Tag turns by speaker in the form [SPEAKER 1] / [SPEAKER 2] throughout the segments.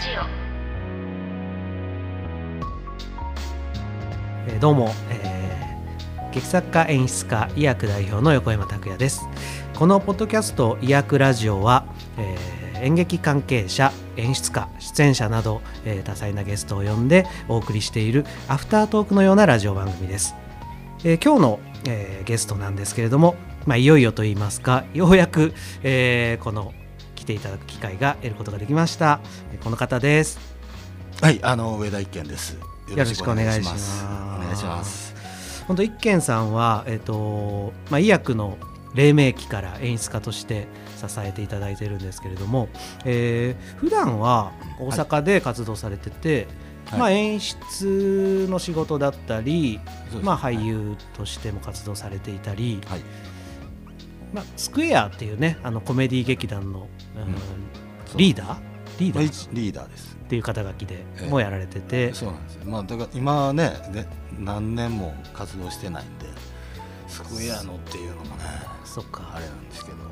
[SPEAKER 1] ジオ。
[SPEAKER 2] えどうも、えー劇作家演出家医薬代表の横山拓也です。このポッドキャスト医薬ラジオは、えー演劇関係者演出家出演者など、えー多彩なゲストを呼んでお送りしているアフタートークのようなラジオ番組です、えー今日の、えーゲストなんですけれども、まあ、いよいよと言いますかようやく、えーこの来ていただく機会が得ることができました。えーこの方です。
[SPEAKER 3] はい、あの上田一健です。よ
[SPEAKER 2] よろしくお願いします。
[SPEAKER 3] お願いします。
[SPEAKER 2] 本当一軒さんは、えっとまあ、医薬の黎明期から演出家として支えていただいてるんですけれども、えー普段は大阪で活動されてて、
[SPEAKER 3] はい。
[SPEAKER 2] まあ、演出の仕事だったり、
[SPEAKER 3] そうです
[SPEAKER 2] まあ、俳優としても活動されていたり、
[SPEAKER 3] はい、
[SPEAKER 2] まあ、スクエアっていうねあのコメディ劇団の、うんリーダー？リーダ
[SPEAKER 3] まあ
[SPEAKER 2] ー
[SPEAKER 3] 一リーダーです。
[SPEAKER 2] っていう肩書きで
[SPEAKER 3] ええ。
[SPEAKER 2] もやられてて、
[SPEAKER 3] そうなんですよ。まあだから今はねね何年も活動してないんで、スクエアのっていうのもね
[SPEAKER 2] そっか。
[SPEAKER 3] あれなんですけど、はい。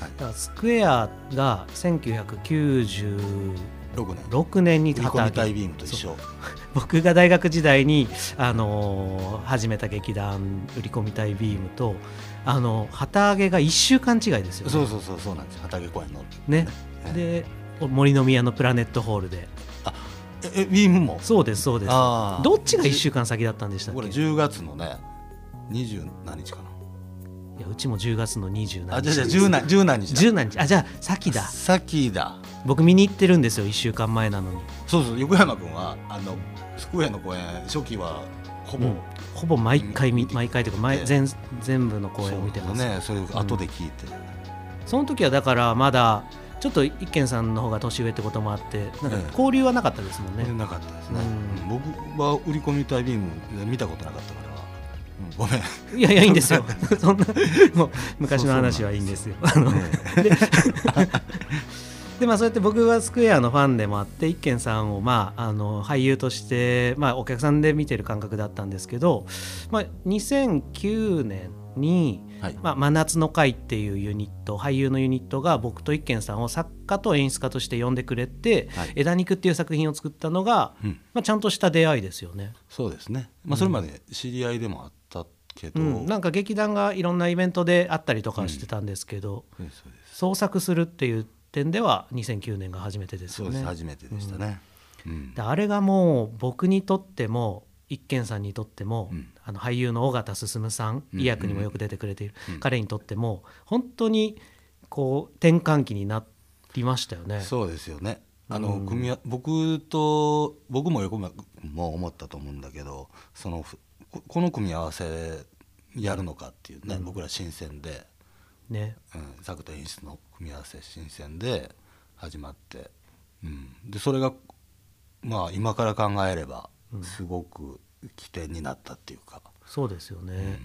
[SPEAKER 2] だ、からスクエアが1996
[SPEAKER 3] 6年。
[SPEAKER 2] 年に
[SPEAKER 3] 売り込みタ
[SPEAKER 2] 旗揚げ。
[SPEAKER 3] イビームと一緒。
[SPEAKER 2] 僕が大学時代に、あのー始めた劇団売り込みたいビームとあの旗揚げが1週間違いですよね。
[SPEAKER 3] そうそうそうそうなんですよ。畑公園の。
[SPEAKER 2] ね
[SPEAKER 3] え
[SPEAKER 2] で森の宮のプラネットホールで
[SPEAKER 3] ええビームも。
[SPEAKER 2] そうですそうですどっちが1週間先だったんでしたっ
[SPEAKER 3] これ
[SPEAKER 2] け
[SPEAKER 3] 10月のね20何日か
[SPEAKER 2] いやうちも10月の27日
[SPEAKER 3] な。あじゃあじゃあ10何10何日だ。
[SPEAKER 2] 10何日あじゃあ先だ
[SPEAKER 3] 先だ。
[SPEAKER 2] 僕見に行ってるんですよ1週間前なのに、
[SPEAKER 3] そうそう横山君はあのスクエアの公演初期はほぼ、
[SPEAKER 2] うん。ほぼ毎回見毎回というか前
[SPEAKER 3] ええ
[SPEAKER 2] 全全部の公演を見てます。
[SPEAKER 3] そうねそれを後で聞いて、
[SPEAKER 2] その時はだからまだちょっと一軒さんの方が年上ってこともあってなんか
[SPEAKER 3] ええ。
[SPEAKER 2] 交流はなかったですもんね、
[SPEAKER 3] なかったですね、
[SPEAKER 2] うん。
[SPEAKER 3] うん。僕は売り込みタイビーム見たことなかったから、うんごめん。
[SPEAKER 2] いやいやいいんですよ。そんなもう昔の話はいいんですよ。あの
[SPEAKER 3] ね
[SPEAKER 2] で まあそうやって僕はスクエアのファンでもあって一軒さんをまああの俳優としてまあお客さんで見てる感覚だったんですけど、まあ、2009年に
[SPEAKER 3] はい。
[SPEAKER 2] まあ、真夏の会っていうユニット俳優のユニットが僕と一軒さんを作家と演出家として呼んでくれて「
[SPEAKER 3] はい。
[SPEAKER 2] 枝肉」っていう作品を作ったのが、
[SPEAKER 3] うん。
[SPEAKER 2] まあ、ちゃんとした出会いですよね。
[SPEAKER 3] そうですね、まあ、それまで知り合いでもあったけど、
[SPEAKER 2] うん、なんか劇団がいろんなイベントであったりとかしてたんですけど、
[SPEAKER 3] そうですそうです。
[SPEAKER 2] 創作するっていう点では2009年が初めてです
[SPEAKER 3] そうです。
[SPEAKER 2] よね。
[SPEAKER 3] 初めてでしたね、うん。
[SPEAKER 2] であれがもう僕にとっても一軒さんにとっても、
[SPEAKER 3] うん。
[SPEAKER 2] あの俳優の尾形進さん
[SPEAKER 3] うん。
[SPEAKER 2] 医薬にもよく出てくれている、
[SPEAKER 3] うん。
[SPEAKER 2] 彼にとっても本当にこう転換期になりましたよね。
[SPEAKER 3] そうですよね。あの、
[SPEAKER 2] うん
[SPEAKER 3] 組み合僕と僕も横も思ったと思うんだけどそのこの組み合わせやるのかっていうね、僕ら新鮮で、
[SPEAKER 2] ね。
[SPEAKER 3] うん、作と演出の組み合わせ新鮮で始まって、うん、でそれがまあ今から考えればすごく起点になったっていうか、
[SPEAKER 2] そうですよね。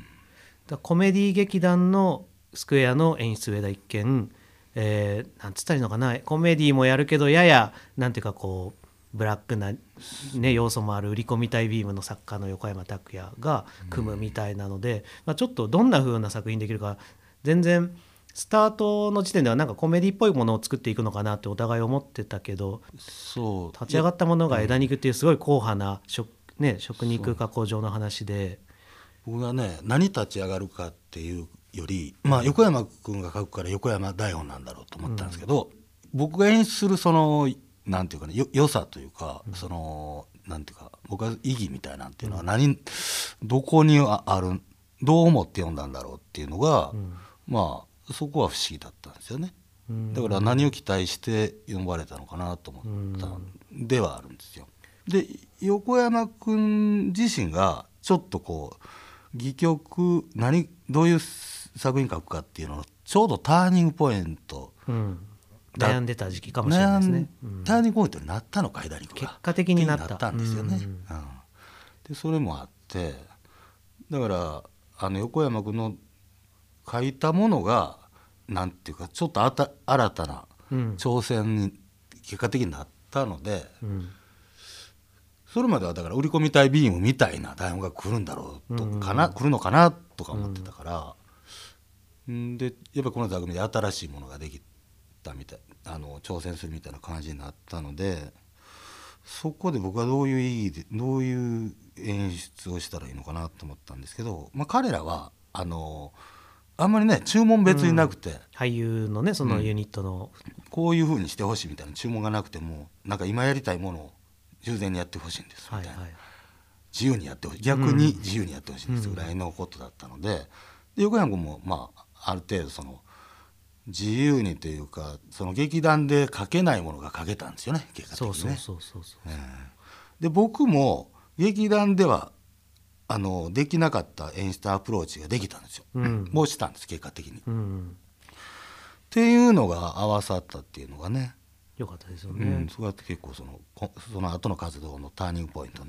[SPEAKER 2] だからコメディ劇団のスクエアの演出上田一見、えーなんつったらいいのかな。コメディもやるけどややなんていうかこうブラックな、ね、要素もある売り込みたいビームの作家の横山拓也が組むみたいなので、まあ、ちょっとどんな風な作品できるか全然スタートの時点ではなんかコメディっぽいものを作っていくのかなってお互い思ってたけど
[SPEAKER 3] そう。
[SPEAKER 2] 立ち上がったものが枝肉っていうすごい硬派な食,、ね、食肉加工場の話で。
[SPEAKER 3] 僕がね何立ち上がるかっていうより、まあ、横山君が書くから横山台本なんだろうと思ったんですけど、僕が演出するそのなんていうかねよ良さというか、そのなんていうか僕は意義みたいなんていうのは何、どこにああるどう思って読んだんだろうっていうのが、まあそこは不思議だったんですよね。
[SPEAKER 2] うん
[SPEAKER 3] だから何を期待して読まれたのかなと思ったんではあるんですよ。で横山君自身がちょっとこう戯曲何どういう作品書くかっていうののちょうどターニングポイント
[SPEAKER 2] うん、
[SPEAKER 3] だ
[SPEAKER 2] 悩んでた時期かもしれないですね。
[SPEAKER 3] ターニングポイントになったのか左が
[SPEAKER 2] 結果的になった
[SPEAKER 3] んですよね。
[SPEAKER 2] うん
[SPEAKER 3] うんでそれもあってだからあの横山君の書いたものがなんていうかちょっとあた新たな
[SPEAKER 2] うん。
[SPEAKER 3] 挑戦に結果的になったので、
[SPEAKER 2] うん。
[SPEAKER 3] それまではだから売り込みたいビームみたいな台本が来るんだろうとかな、来るのかなとか思ってたから、ん、でやっぱりこの座組で新しいものができたみたいあの挑戦するみたいな感じになったのでそこで僕はどういう意義でどういう演出をしたらいいのかなと思ったんですけど、まあ、彼らはあのあんまりね注文別になくて、
[SPEAKER 2] 俳優のねそのユニットの、
[SPEAKER 3] こういうふうにしてほしいみたいな注文がなくてもなんか今やりたいものを従前にやってほしいんですみたいな、
[SPEAKER 2] はいはい。
[SPEAKER 3] 自由にやってほしい。逆に自由にやってほしいんですぐらいのことだったので,、で横山君もまあある程度その自由にというかその劇団で書けないものが書けたんですよね結果的にね。で僕も劇団ではあのできなかった演出アプローチができたんですよ、
[SPEAKER 2] うん。
[SPEAKER 3] もうしたんです結果的に。っ
[SPEAKER 2] うん。
[SPEAKER 3] ていうのが合わさったっていうのがね、
[SPEAKER 2] よかったですよ
[SPEAKER 3] う
[SPEAKER 2] ね
[SPEAKER 3] ん、それが結構そのこその後の活動のターニングポイント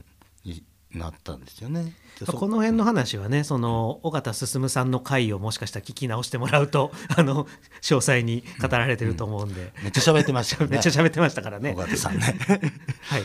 [SPEAKER 3] になったんですよね。
[SPEAKER 2] この辺の話はねその尾形進さんの回をもしかしたら聞き直してもらうと あの詳細に語られてると思うんで、
[SPEAKER 3] めっちゃ喋ってましたよね。
[SPEAKER 2] めっちゃ喋ってましたからね。
[SPEAKER 3] 尾形さんね。
[SPEAKER 2] はい、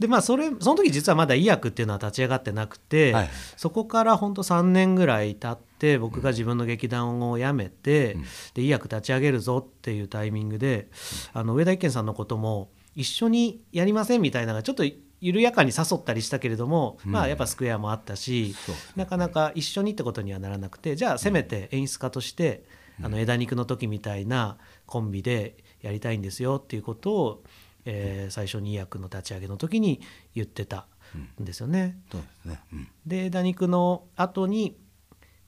[SPEAKER 2] でまあそれその時実はまだ医薬っていうのは立ち上がってなくて、
[SPEAKER 3] はい
[SPEAKER 2] そこから本当3年ぐらい経って僕が自分の劇団を辞めて、で医薬立ち上げるぞっていうタイミングで、あの上田一健さんのことも一緒にやりませんみたいなのがちょっと緩やかに誘ったりしたけれども、まあやっぱスクエアもあったし、なかなか一緒にってことにはならなくてじゃあせめて演出家として、あの枝肉の時みたいなコンビでやりたいんですよっていうことを、えー最初に医薬の立ち上げの時に言ってたんですよね。
[SPEAKER 3] ですね。うん。
[SPEAKER 2] で枝肉の後に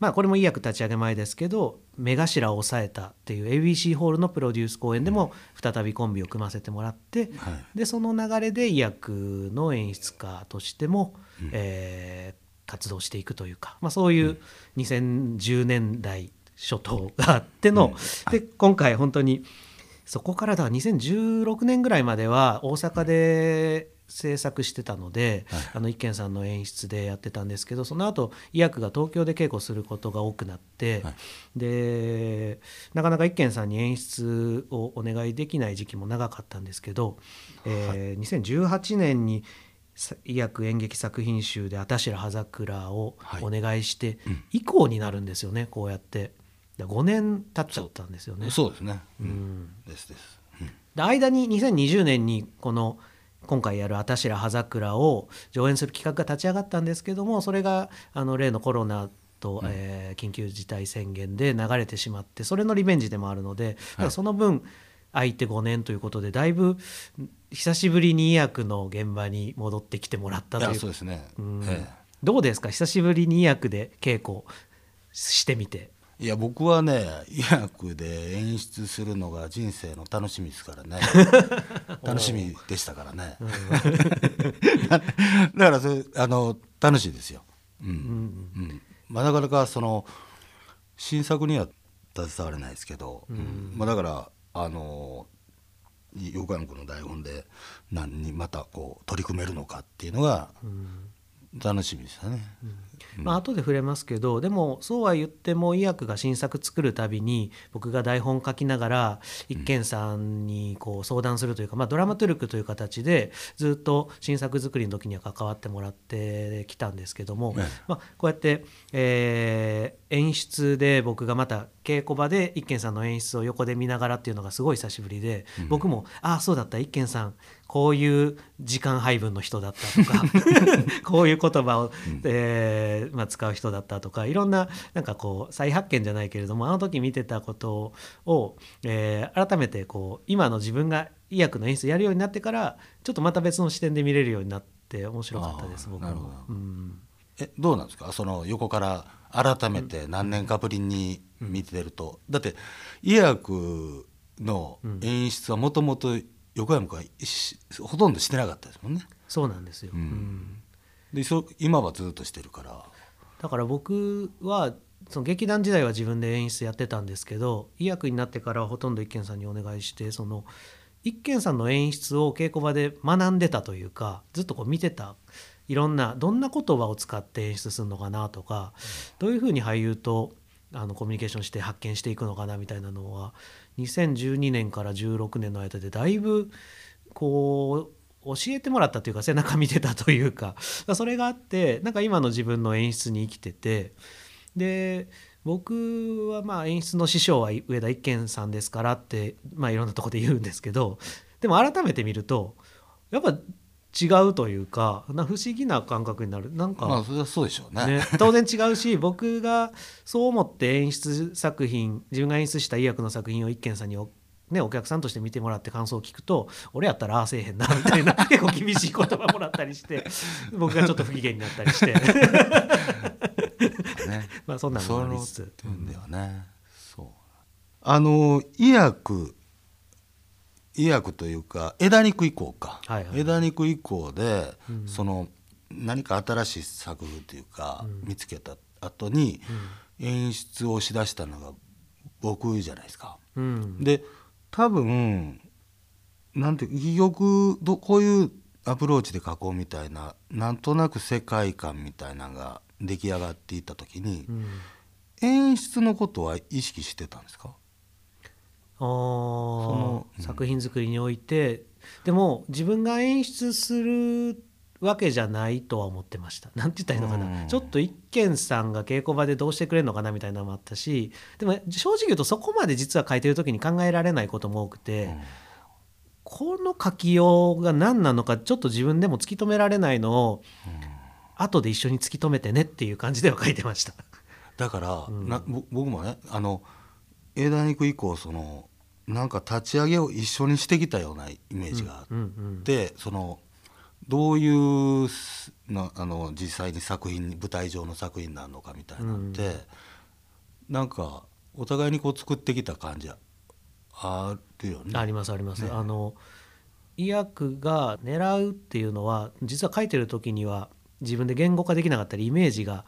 [SPEAKER 2] まあこれも医薬立ち上げ前ですけど目頭を抑えたっていう ABC ホールのプロデュース公演でも再びコンビを組ませてもらって、
[SPEAKER 3] はい。
[SPEAKER 2] でその流れで医薬の演出家としても、えー活動していくというか、まあ、そういう2010年代初頭があっての、で今回本当にそこからだから2016年ぐらいまでは大阪で制作してたので、あの一軒さんの演出でやってたんですけどその後医薬が東京で稽古することが多くなって、
[SPEAKER 3] はい。
[SPEAKER 2] でなかなか一軒さんに演出をお願いできない時期も長かったんですけど、えー2018年にさ医薬演劇作品集で「あたしら葉桜」を
[SPEAKER 3] はい。
[SPEAKER 2] お願いして以降になるんですよねこうやって。で5年経っちゃったんですよね。
[SPEAKER 3] そう。ですね。う
[SPEAKER 2] うん。ん
[SPEAKER 3] ですです。うん。
[SPEAKER 2] で間に2020年にこの今回やる「あたしら葉桜」を上演する企画が立ち上がったんですけどもそれがあの例のコロナと、えー緊急事態宣言で流れてしまってそれのリベンジでもあるので、だからその分空いて5年ということでだいぶ久しぶりに医薬の現場に戻ってきてもらったという。
[SPEAKER 3] そうですね。
[SPEAKER 2] うん。
[SPEAKER 3] え
[SPEAKER 2] どうですか？久しぶりに医薬で稽古してみて。
[SPEAKER 3] えいや僕はね医薬で演出するのが人生の楽しみですからね。楽しみでしたからね、だからそれあの楽しいですよ、うん。うんまあ、なかなかその新作には携われないですけど、まあ、だからあの横山君の台本で何にまたこう取り組めるのかっていうのが楽しみでしたね。
[SPEAKER 2] まあ後で触れますけどでもそうは言っても医薬が新作作るたびに僕が台本書きながら一軒さんにこう相談するというか、まあ、ドラマトゥルクという形でずっと新作作りの時には関わってもらってきたんですけども、
[SPEAKER 3] ええ。
[SPEAKER 2] まあ、こうやって、えー演出で僕がまた稽古場で一軒さんの演出を横で見ながらっていうのがすごい久しぶりで、僕も「ああそうだった一軒さんこういう時間配分の人だった」とか こういう言葉を、えーまあ、使う人だったとかいろんななんかこう再発見じゃないけれどもあの時見てたことを、えー改めてこう今の自分が医薬の演出やるようになってからちょっとまた別の視点で見れるようになって面白かったです僕
[SPEAKER 3] あーなるほ
[SPEAKER 2] も
[SPEAKER 3] ど。
[SPEAKER 2] うん。
[SPEAKER 3] えどうなんですか？その横から改めて何年かぶりに見てると、だって医薬の演出はもともと横山君はしほとんどしてなかったですもんね。
[SPEAKER 2] そうなんですよ、
[SPEAKER 3] うん。
[SPEAKER 2] うん。
[SPEAKER 3] でそ今はずっとしてるから。
[SPEAKER 2] だから僕はその劇団時代は自分で演出やってたんですけど医薬になってからはほとんど一軒さんにお願いしてその一軒さんの演出を稽古場で学んでたというかずっとこう見てたいろんなどんな言葉を使って演出するのかなとかどういうふうに俳優とあのコミュニケーションして発見していくのかなみたいなのは2012年から16年の間でだいぶこう教えてもらったというか背中見てたというか それがあってなんか今の自分の演出に生きててで僕はまあ演出の師匠は上田一軒さんですからって、まあ、いろんなとこで言うんですけどでも改めて見るとやっぱ違うというかな不思議な感覚になる。なんか、
[SPEAKER 3] まあそれはそうでしょうね。
[SPEAKER 2] ね、当然違うし 僕がそう思って演出作品自分が演出した医薬の作品を一軒さんにお,、ね、お客さんとして見てもらって感想を聞くと俺やったらああせえへんな みたいな結構厳しい言葉もらったりして僕がちょっと不機嫌になったりして。
[SPEAKER 3] ね。
[SPEAKER 2] まあそんなのもありつつ。
[SPEAKER 3] そういう点ではね、そう。あの医薬医薬というか枝肉以降か、
[SPEAKER 2] はいはい。
[SPEAKER 3] 枝肉以降で、
[SPEAKER 2] うん。
[SPEAKER 3] その何か新しい作風というか、
[SPEAKER 2] うん。
[SPEAKER 3] 見つけた後に演出をしだしたのが僕じゃないですか。
[SPEAKER 2] うん。
[SPEAKER 3] で多分なんて戯曲どこういうアプローチで書こうみたいななんとなく世界観みたいなのが出来上がっていった時に、
[SPEAKER 2] うん。
[SPEAKER 3] 演出のことは意識してたんですか？
[SPEAKER 2] あー。
[SPEAKER 3] のうん
[SPEAKER 2] 作品作りにおいてでも自分が演出するわけじゃないとは思ってました。なんて言ったらいいのかな、
[SPEAKER 3] うん。
[SPEAKER 2] ちょっと一軒さんが稽古場でどうしてくれるのかなみたいなのもあったしでも正直言うとそこまで実は書いてる時に考えられないことも多くて、
[SPEAKER 3] うん。
[SPEAKER 2] この書きようが何なのかちょっと自分でも突き止められないのを後で一緒に突き止めてねっていう感じでは書いてました。
[SPEAKER 3] だから、
[SPEAKER 2] うん。
[SPEAKER 3] 僕もねあの枝肉以降そのなんか立ち上げを一緒にしてきたようなイメージがあっ
[SPEAKER 2] うんうん
[SPEAKER 3] て、そのどういうすなあの実際に作品に舞台上の作品になるのかみたいなのって、なんかお互いにこう作ってきた感じはあるよね。
[SPEAKER 2] ありますあります。
[SPEAKER 3] ね
[SPEAKER 2] あの医薬が狙うっていうのは実は書いてる時には自分で言語化できなかったりイメージが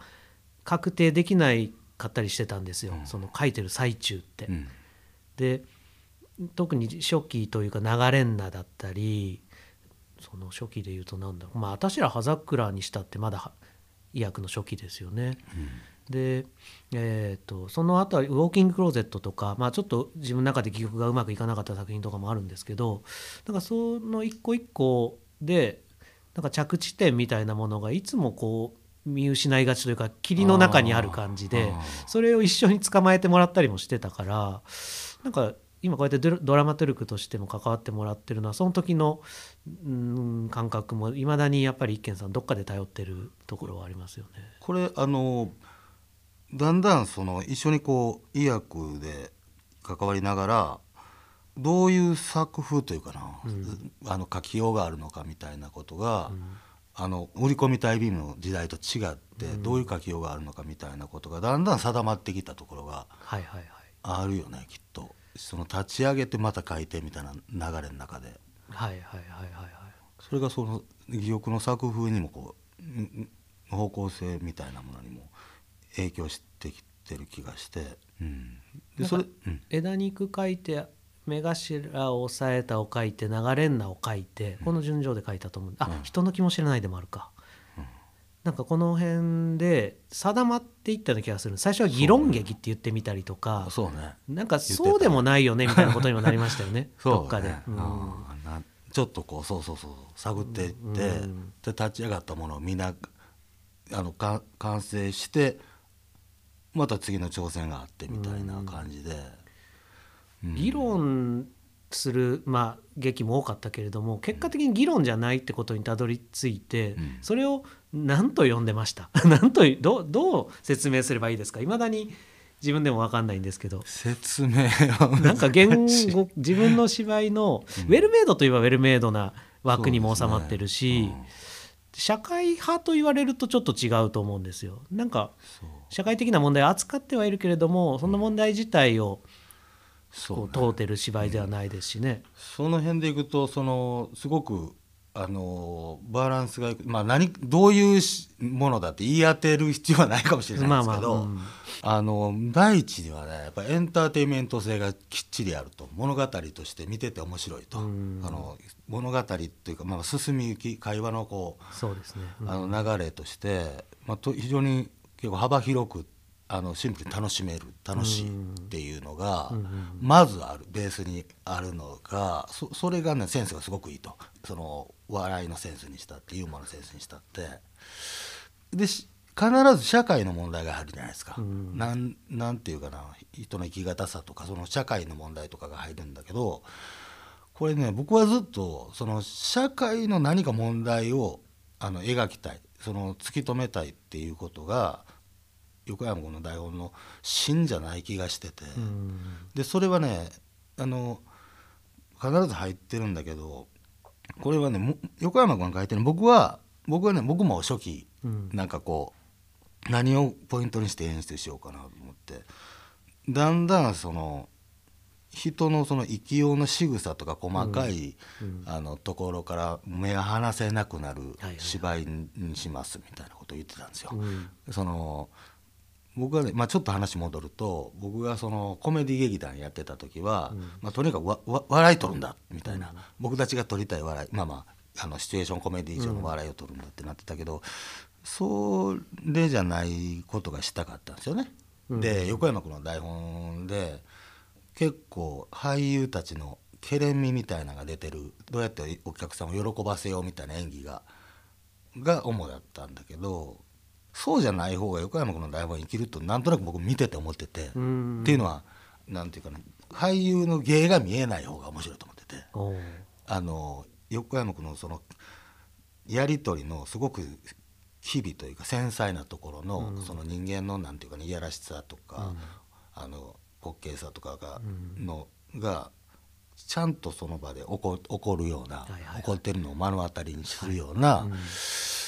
[SPEAKER 2] 確定できないかったりしてたんですよ、
[SPEAKER 3] うん
[SPEAKER 2] その書いてる最中って。
[SPEAKER 3] うん
[SPEAKER 2] で特に初期というか流れんなだったりその初期で言うとなんだろう。まあ私ら葉桜にしたってまだは医薬の初期ですよね。で、えー、とその後はウォーキングクローゼットとか、まあ、ちょっと自分の中で記憶がうまくいかなかった作品とかもあるんですけどなんかその一個一個でなんか着地点みたいなものがいつもこう見失いがちというか霧の中にある感じでそれを一緒に捕まえてもらったりもしてたからなんか今こうやってドラマトルクとしても関わってもらってるのはその時のうん感覚もいまだにやっぱり一軒さんどっかで頼ってるところはありますよね。
[SPEAKER 3] これあのだんだんその一緒にこう医薬で関わりながらどういう作風というかな、あの書きようがあるのかみたいなことが、あの売り込みタイビームの時代と違って、どういう書きようがあるのかみたいなことがだんだん定まってきたところが
[SPEAKER 2] はいはいはい。
[SPEAKER 3] あるよねきっとその立ち上げてまた書いてみたいな流れの中で。
[SPEAKER 2] はいはいはいはいはい。
[SPEAKER 3] それがその戯曲の作風にもこううん方向性みたいなものにも影響してきてる気がして、うん、でそれ、うん、
[SPEAKER 2] 枝肉書いて目頭を押さえたを書いて流れんなを書いてこの順序で書いたと思うあ、
[SPEAKER 3] うん。
[SPEAKER 2] 人の気も知れないでもあるか、なんかこの辺で定まっていったような気がする。最初は議論劇って言ってみたりとか、
[SPEAKER 3] そうね。
[SPEAKER 2] なんかそうでもないよねみたいなことにもなりましたよね。
[SPEAKER 3] そうね。
[SPEAKER 2] どっかで、うん。
[SPEAKER 3] ちょっとこうそうそうそう探っていって、
[SPEAKER 2] うん。
[SPEAKER 3] で立ち上がったものをみんなあのか完成してまた次の挑戦があってみたいな感じで、うん。
[SPEAKER 2] 議論する、まあ、劇も多かったけれども結果的に議論じゃないってことにたどり着いて、
[SPEAKER 3] うん。
[SPEAKER 2] それを何と呼んでました？何とどうどう説明すればいいですか？いまだに自分でも分かんないんですけど。
[SPEAKER 3] 説明は
[SPEAKER 2] なんか言語自分の芝居の、ウェルメイドといえばウェルメイドな枠にも収まってるし、
[SPEAKER 3] そうですね。
[SPEAKER 2] 社会派と言われるとちょっと違うと思うんですよ。なんか社会的な問題を扱ってはいるけれどもその問題自体をこう問うてる芝居ではないですしね。
[SPEAKER 3] その辺でいくとそのすごくあのバランスがいく、まあ、何どういうしものだって言い当てる必要はないかもしれないですけど、
[SPEAKER 2] まあまあうん。
[SPEAKER 3] あの第一にはねやっぱエンターテインメント性がきっちりあると物語として見てて面白いと、
[SPEAKER 2] うん。
[SPEAKER 3] あの物語っていうか、まあ、進み行き会話のこう
[SPEAKER 2] そうですね。うん。
[SPEAKER 3] あの流れとして、まあ、と非常に結構幅広くあのシンプルに楽しめる楽しいっていうのが、まずあるベースにあるのがそそれがねセンスがすごくいいと。その笑いのセンスにしたってユーモアのセンスにしたって。でし必ず社会の問題が入るじゃないですか、
[SPEAKER 2] うん。
[SPEAKER 3] なんなんていうかな人の生き方さとかその社会の問題とかが入るんだけどこれね僕はずっとその社会の何か問題をあの描きたいその突き止めたいっていうことが横山君の台本の芯じゃない気がしてて、
[SPEAKER 2] うん。
[SPEAKER 3] でそれはねあの必ず入ってるんだけどこれはねも横山君が書いてる。僕は僕はね僕も初期
[SPEAKER 2] うん。
[SPEAKER 3] なんかこう何をポイントにして演出しようかなと思って。だんだんその人のその生きようの仕草とか細かい、
[SPEAKER 2] うん。
[SPEAKER 3] あのところから目が離せなくなる芝居にしますみたいなことを言ってたんですよ。
[SPEAKER 2] うん。
[SPEAKER 3] その僕はね、まあ、ちょっと話戻ると僕がそのコメディ劇団やってた時は、
[SPEAKER 2] うん。
[SPEAKER 3] まあ、とにかくわわ笑い取るんだみたいな、僕たちが取りたい笑いまあまああのシチュエーションコメディ上の笑いを取るんだってなってたけど、それじゃないことがしたかったんですよね。
[SPEAKER 2] うん。
[SPEAKER 3] で横山君の台本で結構俳優たちのけれんみみたいなのが出てるどうやってお客さんを喜ばせようみたいな演技がが主だったんだけどそうじゃない方が横山君の台本に生きるとなんとなく僕見てて思ってて、
[SPEAKER 2] うん。
[SPEAKER 3] っていうのはなんていうかな俳優の芸が見えない方が面白いと思ってて。あの横山君のそのやり取りのすごく機微というか繊細なところの、
[SPEAKER 2] うん。
[SPEAKER 3] その人間のなんていうかねいやらしさとか、
[SPEAKER 2] うん。
[SPEAKER 3] あの滑稽さとかが,、
[SPEAKER 2] うん。
[SPEAKER 3] のがちゃんとその場で起こ起こるような、起こってるのを目の当たりにするような、
[SPEAKER 2] うん。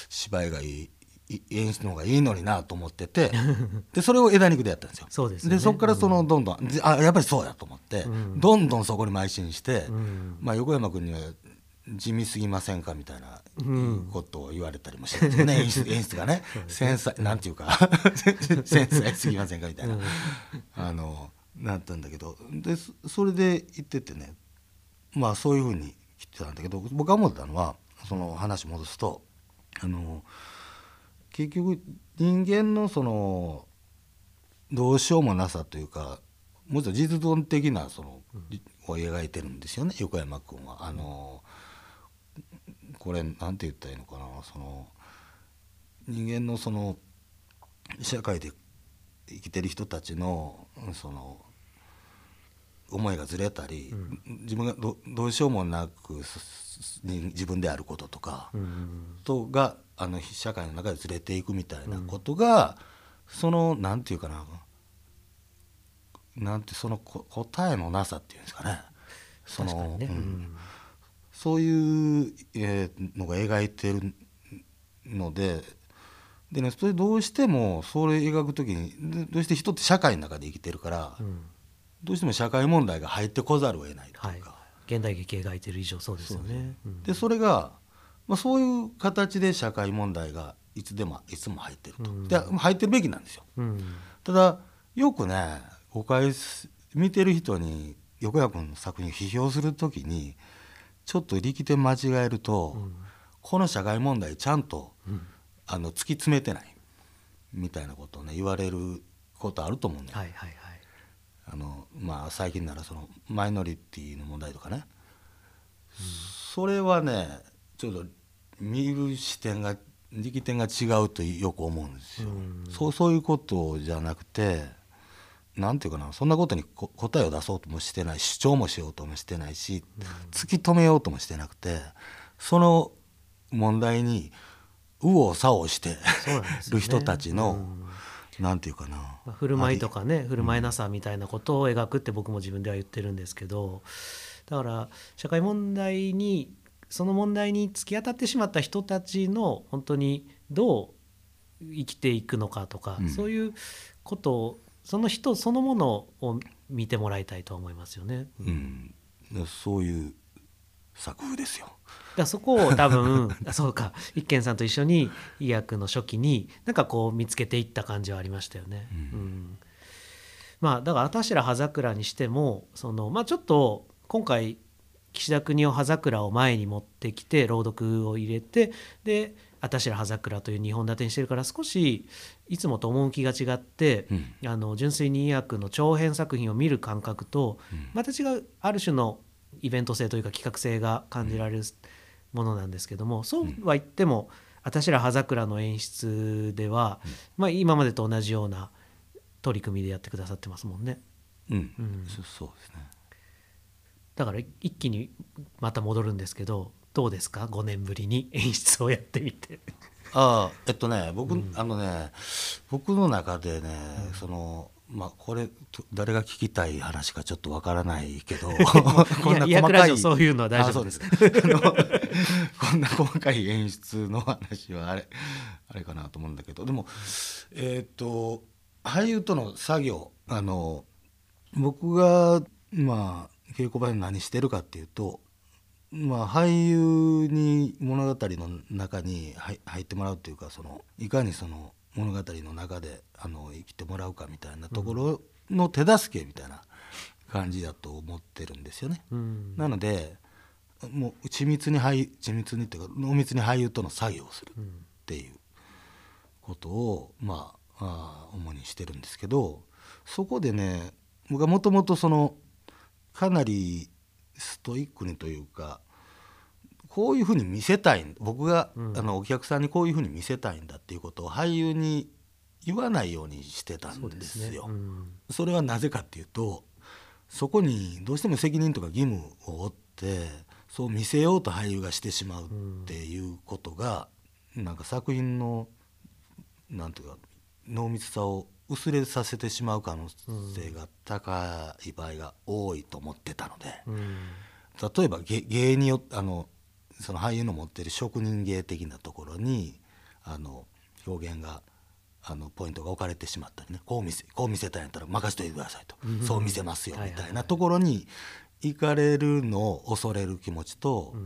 [SPEAKER 3] 芝居がいいい演出の方がいいのになと思っててでそれを枝肉でやったんですよ。
[SPEAKER 2] そうでね。
[SPEAKER 3] そこからそのどんどん、であやっぱりそうやと思って、
[SPEAKER 2] うん。
[SPEAKER 3] どんどんそこに邁進して、
[SPEAKER 2] うん。
[SPEAKER 3] まあ、横山君には地味すぎませんかみたいな
[SPEAKER 2] うん。
[SPEAKER 3] ことを言われたりもしてね、演出演出がね。繊細なんていうか 繊細すぎませんかみたいな、
[SPEAKER 2] うん。
[SPEAKER 3] あのなったんだけど。でそそれで言っててねまあそういうふうに来てたんだけど僕が思ったのはその話戻すとあの結局人間のそのどうしようもなさというかもちろん実存的なその、を描いてるんですよね横山君は。あのこれなんて言ったらいいのかなその人間のその社会で生きてる人たちのその思いがずれたり、自分がどどうしようもなく自分であることとか、
[SPEAKER 2] うん。
[SPEAKER 3] とがあの社会の中でずれていくみたいなことが、そのなんていうかな。なんてそのこ答えのなさっていうんですかね。その
[SPEAKER 2] ね、
[SPEAKER 3] う
[SPEAKER 2] うん。ん
[SPEAKER 3] そういう、えーのが描いてるのででねそれどうしてもそれ描く時にでどうして人って社会の中で生きてるから、
[SPEAKER 2] うん。
[SPEAKER 3] どうしても社会問題が入ってこざるを得ないと
[SPEAKER 2] はい。いう
[SPEAKER 3] か。
[SPEAKER 2] 現代劇描いてる以上そうですよね。うん。
[SPEAKER 3] でそれが、まあ、そういう形で社会問題がいつでもいつも入ってると、
[SPEAKER 2] うん。
[SPEAKER 3] で入ってるべきなんですよ。
[SPEAKER 2] うん。
[SPEAKER 3] ただよくね誤解す見てる人に横山君の作品を批評する時にちょっと力点間違えると、
[SPEAKER 2] うん。
[SPEAKER 3] この社会問題ちゃんと
[SPEAKER 2] うん。
[SPEAKER 3] あの突き詰めてないみたいなことをね言われることあると思うね、
[SPEAKER 2] はいはいはい。
[SPEAKER 3] あのまあ最近ならそのマイノリティの問題とかね、それはねちょっと見る視点が力点が違うとよく思うんですよ。
[SPEAKER 2] うん。
[SPEAKER 3] そうそういうことじゃなくてなんていうかなそんなことにこ答えを出そうともしてない主張もしようともしてないし、突き止めようともしてなくてその問題に右往左往してる人たちの、
[SPEAKER 2] うん。
[SPEAKER 3] なんていうかな、
[SPEAKER 2] まあ、振る舞いとかね振る舞いなさみたいなことを描くって僕も自分では言ってるんですけどだから社会問題にその問題に突き当たってしまった人たちの本当にどう生きていくのかとか、
[SPEAKER 3] うん
[SPEAKER 2] そういうことをその人そのものを見てもらいたいとは思いますよね。
[SPEAKER 3] うん、そういう作風ですよ。
[SPEAKER 2] だそこを多分あ そうか一軒さんと一緒に医薬の初期になんかこう見つけていった感じはありましたよね。
[SPEAKER 3] うん
[SPEAKER 2] うんまあだから「あたしら葉桜」にしてもそのまあちょっと今回岸田国を葉桜を前に持ってきて朗読を入れてで「あたしら葉桜」という2本立てにしてるから少しいつもと趣が違って、
[SPEAKER 3] うん。
[SPEAKER 2] あの純粋に医薬の長編作品を見る感覚と
[SPEAKER 3] うん。
[SPEAKER 2] また違うある種のイベント性というか企画性が感じられるものなんですけどもそうは言っても「あたしら葉桜」の演出では、まあ、今までと同じような取り組みでやってくださってますもんね。
[SPEAKER 3] うん、そうですね。
[SPEAKER 2] だから一気にまた戻るんですけどどうですか？5年ぶりに演出をやってみて。
[SPEAKER 3] ああえっとね僕、あのね僕の中でね、そのまあこれ誰が聞きたい話かちょっとわからないけど こんな細かい
[SPEAKER 2] そういうのは大丈夫です。
[SPEAKER 3] こんな細かい演出の話はあれあれかなと思うんだけどでもえっ、と俳優との作業あの僕がまあ稽古場で何してるかっていうとまあ、俳優に物語の中に入ってもらうというかそのいかにその物語の中であの生きてもらうかみたいなところの手助けみたいな感じだと思ってるんですよね。うん、なのでもう緻密に俳緻密にっていうか濃密に俳優との作業をするっていうことを、まあ、あ主にしてるんですけどそこでね僕はもともとそのかなりストイックにというかこういうふうに見せたい僕が、うん、あのお客さんにこういうふうに見せたいんだっていうことを俳優に言わないようにしてたんですよ。そ、ね。うん、それはなぜかっていうとそこにどうしても責任とか義務を負ってそう見せようと俳優がしてしまうっていうことが、うん、なんか作品のなんていうか濃密さを薄れさせてしまう可能性が高い場合が多いと思ってたので、うん、例えば芸によあのその俳優の持ってる職人芸的なところにあの表現があのポイントが置かれてしまったりねこう見せこう見せたいんやったら任せておいてくださいと、うん、そう見せますよみたいなところに行かれるのを恐れる気持ちと、う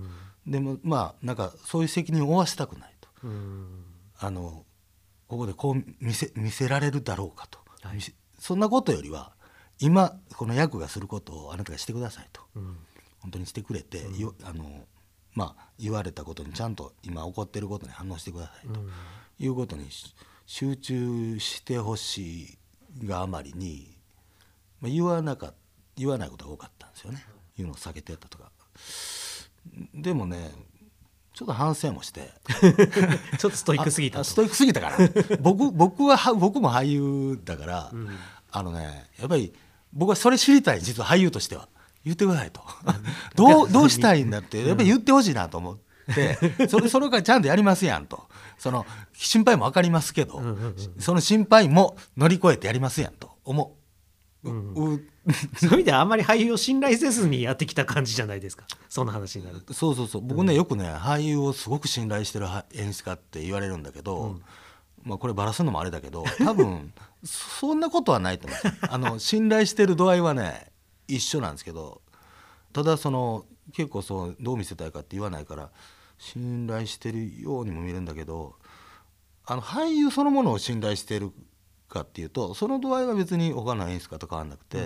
[SPEAKER 3] ん、でもまあなんかそういう責任を負わせたくないと、うん、あのここでこう見せ見せられるだろうかと、はい、そんなことよりは今この役がすることをあなたがしてくださいと、本当にしてくれて、あのまあ、言われたことにちゃんと今起こってることに反応してくださいと。いうことに集中してほしいがあまりに、まあ、言わなか言わないことが多かったんですよね。言うのを避けてたとか。でもねちょっと反省もして。
[SPEAKER 2] ちょっとストイックすぎた
[SPEAKER 3] ストイックすぎたから。僕僕は僕も俳優だから、うん、あのねやっぱり僕はそれ知りたい実は俳優としては。言ってくださいと。どうどうしたいんだってやっぱり言ってほしいなと思って。それそれからちゃんとやりますやんと。その心配も分かりますけど、その心配も乗り越えてやりますやんと思う、うん。
[SPEAKER 2] うん、そういう意味ではあんまり俳優を信頼せずにやってきた感じじゃないですか。そんな話になる
[SPEAKER 3] そうそうそう。僕ね、よくね俳優をすごく信頼してる演出家って言われるんだけど、うん、まあ、これバラすのもあれだけど多分 そんなことはないと思う。あの信頼してる度合いはね一緒なんですけどただその結構そうどう見せたいかって言わないから信頼してるようにも見えるんだけどあの俳優そのものを信頼してるかっていうとその度合いは別に他の演出家と変わらなくて、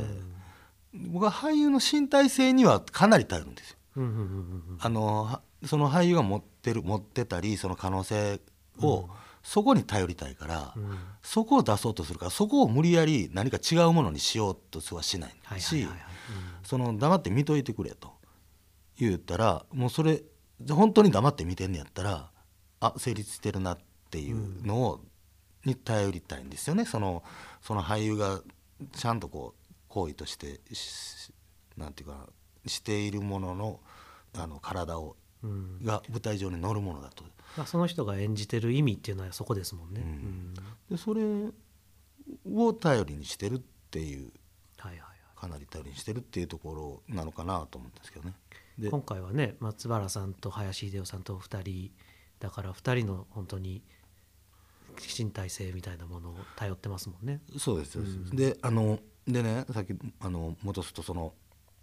[SPEAKER 3] うん、僕は俳優の身体性にはかなり頼るんですよ。あのその俳優が持ってる持ってたりその可能性を、うん。そこに頼りたいから、うん、そこを出そうとするからそこを無理やり何か違うものにしようとはしないしその黙って見といてくれと。言ったらもうそれ本当に黙って見てんねやったらあ成立してるなっていうのを、うん、に頼りたいんですよね。そのその俳優がちゃんとこう行為としてなんていうかしているもののあの体を、うん、が舞台上に乗るものだと。
[SPEAKER 2] その人が演じてる意味っていうのはそこですもんね。うん、
[SPEAKER 3] でそれを頼りにしてるっていう、はいはいはい、かなり頼りにしてるっていうところなのかなと思うんですけどね。
[SPEAKER 2] 今回はね松原さんと林秀夫さんと2人だから2人の本当に身体性みたいなものを頼ってますもんね。
[SPEAKER 3] そうです、うん、であのでねさっきあの戻すとその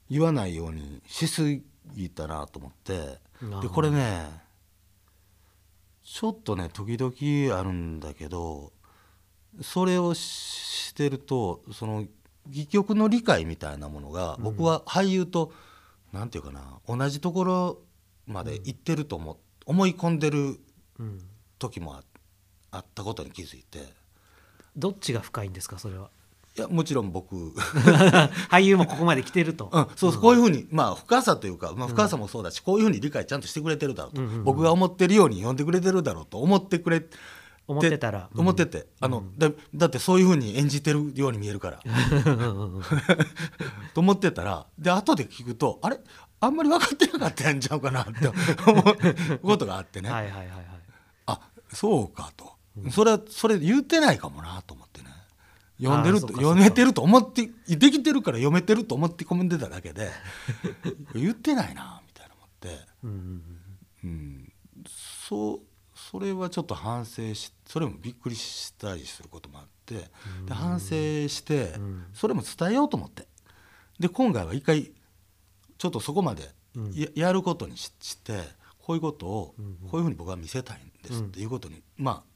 [SPEAKER 3] 言わないようにしすぎたなと思って。でこれねちょっとね時々あるんだけどそれをしてるとその戯曲の理解みたいなものが、僕は俳優と何て言うかな同じところまで行ってると思,、思い込んでる時もあったことに気づいて。
[SPEAKER 2] どっちが深いんですかそれは？
[SPEAKER 3] いやもちろん僕。
[SPEAKER 2] 俳優もここまで来てると、
[SPEAKER 3] うん、そうそうこういうふうにまあ深さというか、まあ、深さもそうだし、こういうふうに理解ちゃんとしてくれてるだろうと、僕が思ってるように読んでくれてるだろうと思ってくれ
[SPEAKER 2] 思ってたら。
[SPEAKER 3] 思ってて、あのだだってそういうふうに演じてるように見えるから。と思ってたらで後で聞くとあれ？あんまり分かってなかったんちゃうかなって思うことがあってね。
[SPEAKER 2] はいはいはいはい。
[SPEAKER 3] あそうかと、それはそれ言ってないかもなと思ってね。読んでると読めてると思ってできてるから読めてると思って込んでただけで 言ってないなみたいな思って。
[SPEAKER 2] うんうん
[SPEAKER 3] うん、そうそれはちょっと反省しそれもびっくりしたりすることもあってで反省して
[SPEAKER 2] ん。
[SPEAKER 3] それも伝えようと思って。で今回は一回ちょっとそこまで
[SPEAKER 2] うん。
[SPEAKER 3] や,、やることにししてこういうことを
[SPEAKER 2] うんうん。
[SPEAKER 3] こういうふうに僕は見せたいんですっていうことに、まあ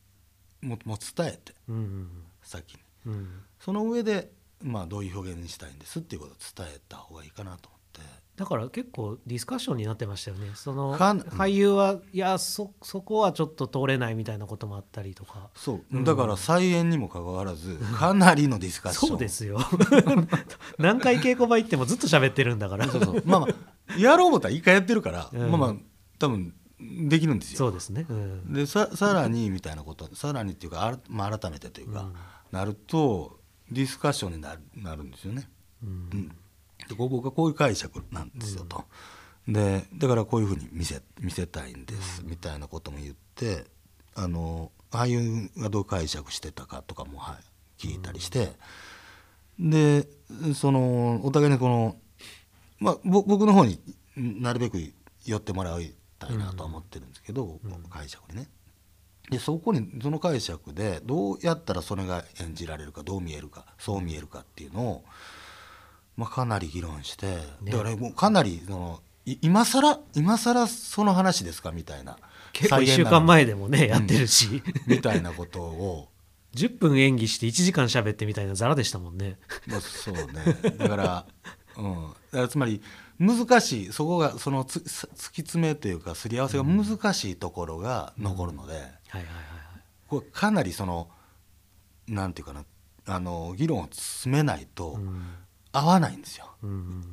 [SPEAKER 3] ももう伝えて
[SPEAKER 2] うんうん
[SPEAKER 3] 先に。
[SPEAKER 2] うん。うん
[SPEAKER 3] その上で、まあ、どういう表現にしたいんですっていうことを伝えた方がいいかなと思って。
[SPEAKER 2] だから結構ディスカッションになってましたよね。その俳優はいやそそこはちょっと通れないみたいなこともあったりとか。
[SPEAKER 3] そう。
[SPEAKER 2] うん。
[SPEAKER 3] だから再演にもかかわらずかなりのディスカッション。
[SPEAKER 2] そうですよ。何回稽古場行ってもずっと喋ってるんだから。
[SPEAKER 3] そうそう。まあまあやろう思ったら一回やってるから、
[SPEAKER 2] うん。
[SPEAKER 3] まあまあ多分できるんですよ。
[SPEAKER 2] そうですね、うん
[SPEAKER 3] でささらにみたいなことさらにっていうかあら、まあ、改めてというか、
[SPEAKER 2] うん
[SPEAKER 3] なるとディスカッションになるなるんですよね。
[SPEAKER 2] うん
[SPEAKER 3] うん、で僕はこういう解釈なんですよと。でだからこういうふうに見せ見せたいんです、みたいなことも言ってあの俳優がどう解釈してたかとかも、はい、聞いたりして、でそのお互いにこの、まあ、ぼ僕の方になるべく寄ってもらいたいなとは思ってるんですけど、解釈にね。でそこにその解釈でどうやったらそれが演じられるかどう見えるかそう見えるかっていうのを、まあ、かなり議論して、
[SPEAKER 2] ね。
[SPEAKER 3] だからもうかなりそのい今更今更その話ですかみたいな
[SPEAKER 2] 結構1週間前でもねやってるし。
[SPEAKER 3] みたいなことを、
[SPEAKER 2] 10分演技して1時間喋ってみたいなザラでしたもんね。
[SPEAKER 3] まあ、そうね。だから,、うん、つまり難しいそこがそのつ突き詰めというかすり合わせが難しいところが残るので。これかなりそのなんていうかなあの議論を進めないと合わないんですよ、
[SPEAKER 2] うんうん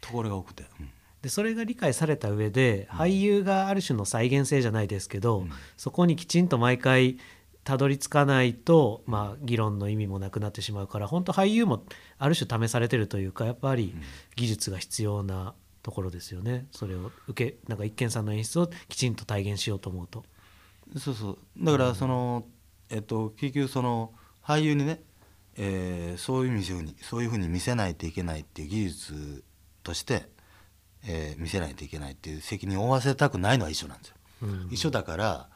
[SPEAKER 3] ところが多くて、うん。
[SPEAKER 2] でそれが理解された上で俳優がある種の再現性じゃないですけど、
[SPEAKER 3] うん。
[SPEAKER 2] そこにきちんと毎回たどり着かないと、まあ、議論の意味もなくなってしまうから本当俳優もある種試されてるというかやっぱり技術が必要なところですよね。それを受けなんか一見さんの演出をきちんと体現しようと思うと。
[SPEAKER 3] そうそう。だからその、えっと結局その俳優にね、えーそういうふうにそういうふうに見せないといけないっていう技術として、えー見せないといけないっていう責任を負わせたくないのは一緒なんですよ。
[SPEAKER 2] うん。
[SPEAKER 3] 一緒だから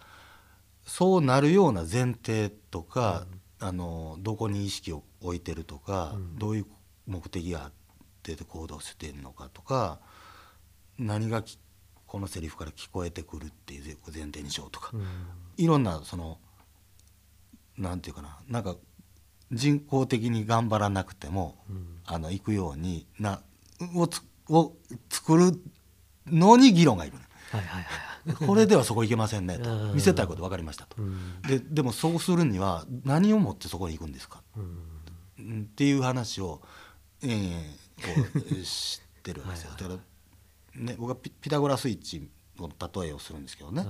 [SPEAKER 3] そうなるような前提とか、あのどこに意識を置いてるとか、
[SPEAKER 2] うん。
[SPEAKER 3] どういう目的があって行動してるのかとか何がきこのセリフから聞こえてくるっていう前提にしようとか、
[SPEAKER 2] うん。
[SPEAKER 3] いろんなそのなんていうかななんか人工的に頑張らなくても、
[SPEAKER 2] うん。
[SPEAKER 3] あの行くようになをつを作るのに議論がいるね。
[SPEAKER 2] はいはいはい
[SPEAKER 3] これではそこ行けませんねと。
[SPEAKER 2] うん。
[SPEAKER 3] 見せたいこと分かりましたと。
[SPEAKER 2] うん。
[SPEAKER 3] ででもそうするには何をもってそこに行くんですか？
[SPEAKER 2] うん。
[SPEAKER 3] うんっていう話をええこう知ってるわけですよ。
[SPEAKER 2] はい
[SPEAKER 3] だから、ね、僕はピピタゴラスイッチの例えをするんですけどね、
[SPEAKER 2] はい。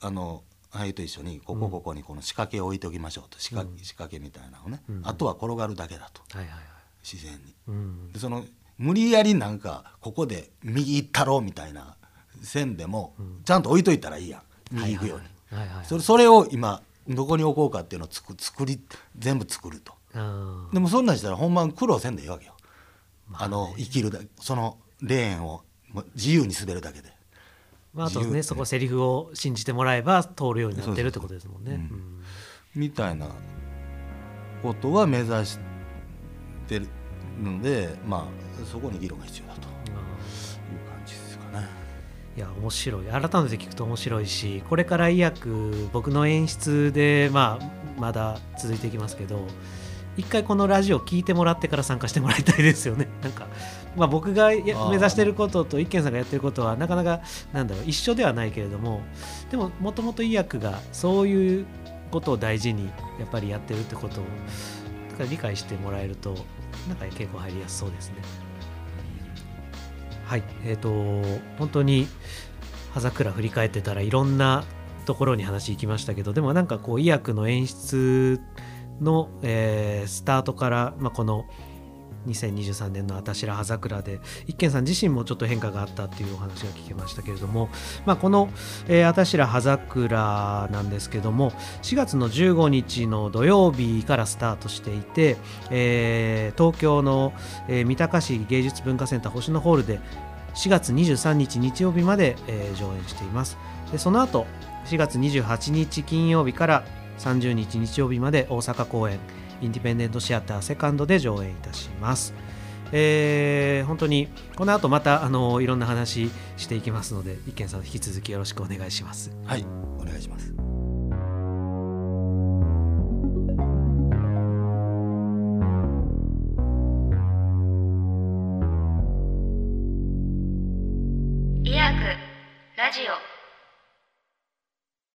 [SPEAKER 3] あの俳優と一緒にここここにこの仕掛けを置いておきましょうと。仕掛け,、仕掛けみたいなのをね、
[SPEAKER 2] うん。
[SPEAKER 3] あとは転がるだけだと。
[SPEAKER 2] はいはいはい。
[SPEAKER 3] 自然に。
[SPEAKER 2] うん。
[SPEAKER 3] でその無理やりなんかここで右行ったろうみたいな線でもちゃんと置いといたらいいやん。右行くように、それそれを今どこに置こうかっていうのをつく作り全部作ると。でもそんなんしたら本番苦労せんでいいわけよ、
[SPEAKER 2] まあね。
[SPEAKER 3] あの生きるだそのレーンを自由に滑るだけで。
[SPEAKER 2] まあ、あとねそこセリフを信じてもらえば通るようになってるってことですもんね。
[SPEAKER 3] みたいなことは目指してるのでまあそこに議論が必要だという
[SPEAKER 2] あ
[SPEAKER 3] 感じですかね。
[SPEAKER 2] ーいや面白い改めて聞くと面白いしこれから医薬僕の演出で、まあ、まだ続いていきますけど一回このラジオ聞いてもらってから参加してもらいたいですよね。なんかまあ、僕が目指してることと一軒さんがやってることはなかなかなんだろう一緒ではないけれどもでももともと医薬がそういうことを大事にやっぱりやってるってことを理解してもらえるとなんか結構入りやすそうですね。はいえー、と本当に葉桜振り返ってたらいろんなところに話行きましたけどでもなんかこう医薬の演出の、えー、スタートから、まあ、この2023年の「あたしら葉桜」で一見さん自身もちょっと変化があったっていうお話が聞けましたけれども、まあ、この「あたしら葉桜」なんですけども4月の15日の土曜日からスタートしていて、えー、東京の、三鷹市芸術文化センター星野ホールで4月23日日曜日まで、えー、上演しています。でその後4月28日金曜日から30日日曜日まで大阪公演。インディペンデントシアターセカンドで上演いたします。えー、本当にこの後またあのいろんな話していきますので一見さん引き続きよろしくお願いします。
[SPEAKER 3] はいお願いします。